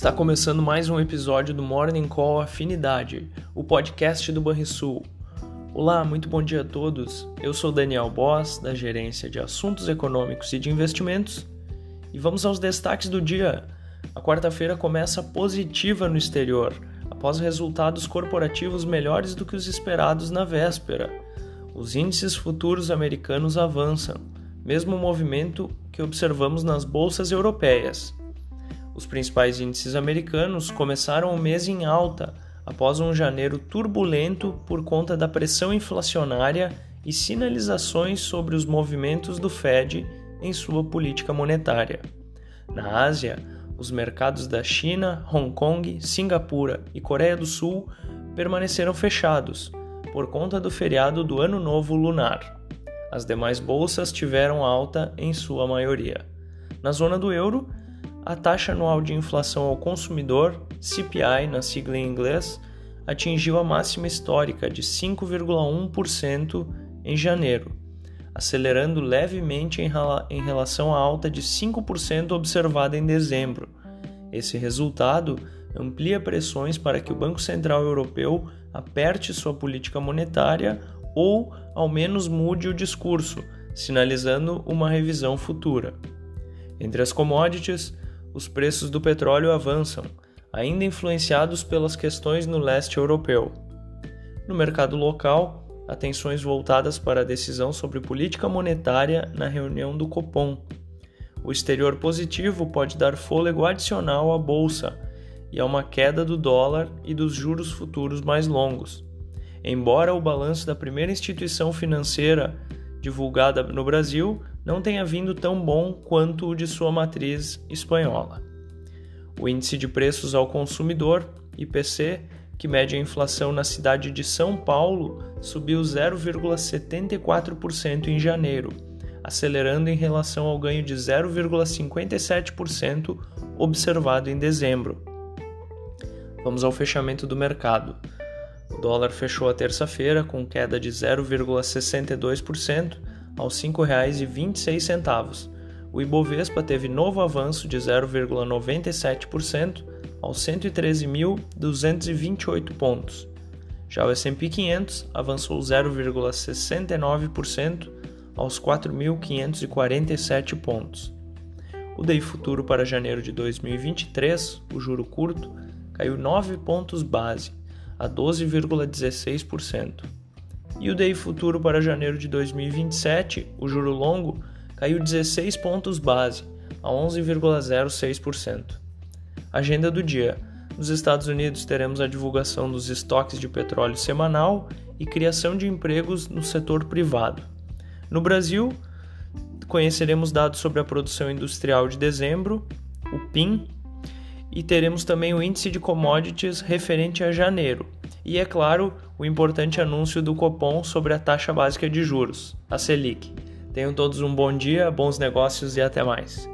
Está começando mais um episódio do Morning Call Afinidade, o podcast do Banrisul. Olá, muito bom dia a todos. Eu sou Daniel Boss, da Gerência de Assuntos Econômicos e de Investimentos, e vamos aos destaques do dia. A quarta-feira começa positiva no exterior, após resultados corporativos melhores do que os esperados na véspera. Os índices futuros americanos avançam, mesmo movimento que observamos nas bolsas europeias. Os principais índices americanos começaram o mês em alta, após um janeiro turbulento por conta da pressão inflacionária e sinalizações sobre os movimentos do Fed em sua política monetária. Na Ásia, os mercados da China, Hong Kong, Singapura e Coreia do Sul permaneceram fechados por conta do feriado do Ano Novo Lunar. As demais bolsas tiveram alta em sua maioria. Na zona do euro, a taxa anual de inflação ao consumidor, CPI na sigla em inglês, atingiu a máxima histórica de 5,1% em janeiro, acelerando levemente em relação à alta de 5% observada em dezembro. Esse resultado amplia pressões para que o Banco Central Europeu aperte sua política monetária ou, ao menos, mude o discurso, sinalizando uma revisão futura. Entre as commodities, os preços do petróleo avançam, ainda influenciados pelas questões no leste europeu. No mercado local, atenções voltadas para a decisão sobre política monetária na reunião do Copom. O exterior positivo pode dar fôlego adicional à bolsa e a uma queda do dólar e dos juros futuros mais longos. Embora o balanço da primeira instituição financeira divulgada no Brasil não tenha vindo tão bom quanto o de sua matriz espanhola. O índice de preços ao consumidor, IPC, que mede a inflação na cidade de São Paulo, subiu 0,74% em janeiro, acelerando em relação ao ganho de 0,57% observado em dezembro. Vamos ao fechamento do mercado. O dólar fechou a terça-feira com queda de 0,62% aos R$ 5,26. O Ibovespa teve novo avanço de 0,97% aos 113.228 pontos. Já o S&P 500 avançou 0,69% aos 4.547 pontos. O DI futuro para janeiro de 2023, o juro curto, caiu 9 pontos base a 12,16%. E o DI futuro para janeiro de 2027, o juro longo, caiu 16 pontos base, a 11,06%. Agenda do dia. Nos Estados Unidos teremos a divulgação dos estoques de petróleo semanal e criação de empregos no setor privado. No Brasil, conheceremos dados sobre a produção industrial de dezembro, o PIN, e teremos também o índice de commodities referente a janeiro. E é claro, o importante anúncio do Copom sobre a taxa básica de juros, a Selic. Tenham todos um bom dia, bons negócios e até mais.